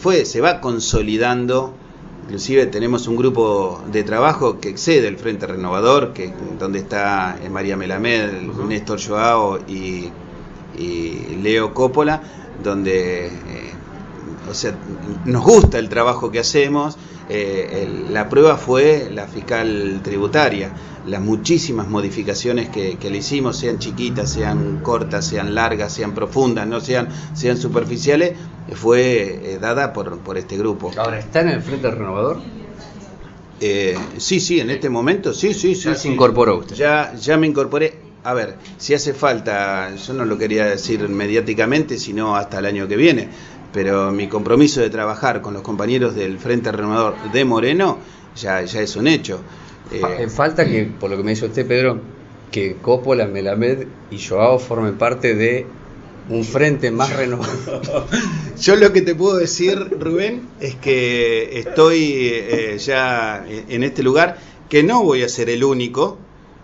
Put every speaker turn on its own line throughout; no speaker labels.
fue, se va consolidando, inclusive tenemos un grupo de trabajo que excede el Frente Renovador, que donde está eh, María Melamed, Néstor Joao y, Leo Coppola, donde eh, o sea, nos gusta el trabajo que hacemos. Eh, la prueba fue la fiscal tributaria, las muchísimas modificaciones que, le hicimos, sean chiquitas, sean cortas, sean largas, sean profundas, no sean, sean superficiales, fue eh, dada por, por este grupo.
Ahora, ¿está en el Frente Renovador?
Eh, sí, sí, en este momento, sí, sí, sí.
Ya se incorporó usted.
Ya, ya me incorporé. A ver, si hace falta, yo no lo quería decir mediáticamente, sino hasta el año que viene, pero mi compromiso de trabajar con los compañeros del Frente Renovador de Moreno ya, ya es un hecho.
Eh, falta que, por lo que me dice usted, Pedro, que Coppola, Melamed y Joao formen parte de un frente más renovado.
Yo lo que te puedo decir, Rubén, es que estoy eh, ya en este lugar, que no voy a ser el único,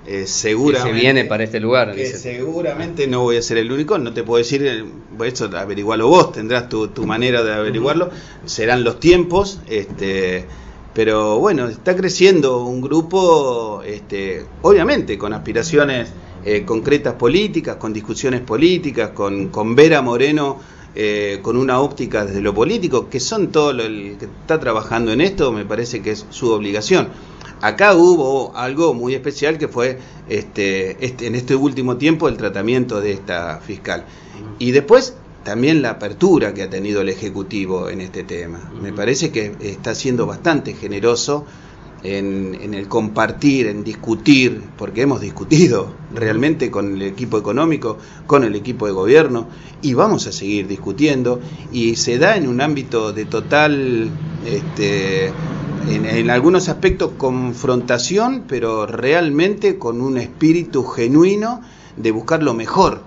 eh, seguramente.
se viene para este lugar.
seguramente no voy a ser el único, no te puedo decir, eh, eso averiguarlo vos, tendrás tu, manera de averiguarlo, serán los tiempos, este, pero bueno, está creciendo un grupo, este, obviamente con aspiraciones eh, concretas políticas, con discusiones políticas, con, con Vera Moreno. Eh, con una óptica desde lo político, que son todo el que está trabajando en esto, me parece que es su obligación. Acá hubo algo muy especial que fue este, este, en este último tiempo el tratamiento de esta fiscal. Y después también la apertura que ha tenido el Ejecutivo en este tema. Me parece que está siendo bastante generoso en, el compartir, en discutir, porque hemos discutido realmente con el equipo económico, con el equipo de gobierno, y vamos a seguir discutiendo, y se da en un ámbito de total, este, en, en algunos aspectos, confrontación, pero realmente con un espíritu genuino de buscar lo mejor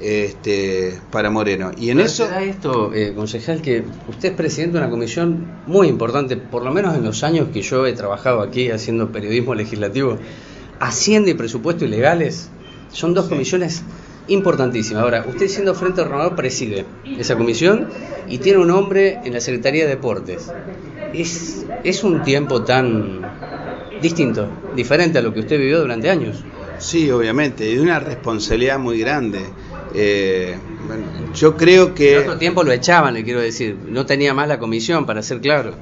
este, para Moreno. Y en eso...
esto, eh, concejal, que usted es presidente de una comisión muy importante, por lo menos en los años que yo he trabajado aquí haciendo periodismo legislativo, Hacienda y Presupuesto Ilegales, son dos comisiones importantísimas. Ahora, usted siendo Frente Renovador preside esa comisión y tiene un hombre en la Secretaría de Deportes. Es, es un tiempo tan distinto, diferente a lo que usted vivió durante años.
Sí, obviamente, y de una responsabilidad muy grande. Eh, yo creo que...
En otro tiempo lo echaban, le quiero decir. No tenía más la comisión, para ser claro.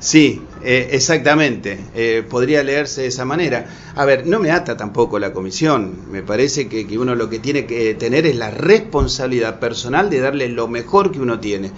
Sí, eh, exactamente. Eh, podría leerse de esa manera. A ver, no me ata tampoco la comisión. Me parece que, que uno lo que tiene que tener es la responsabilidad personal de darle lo mejor que uno tiene.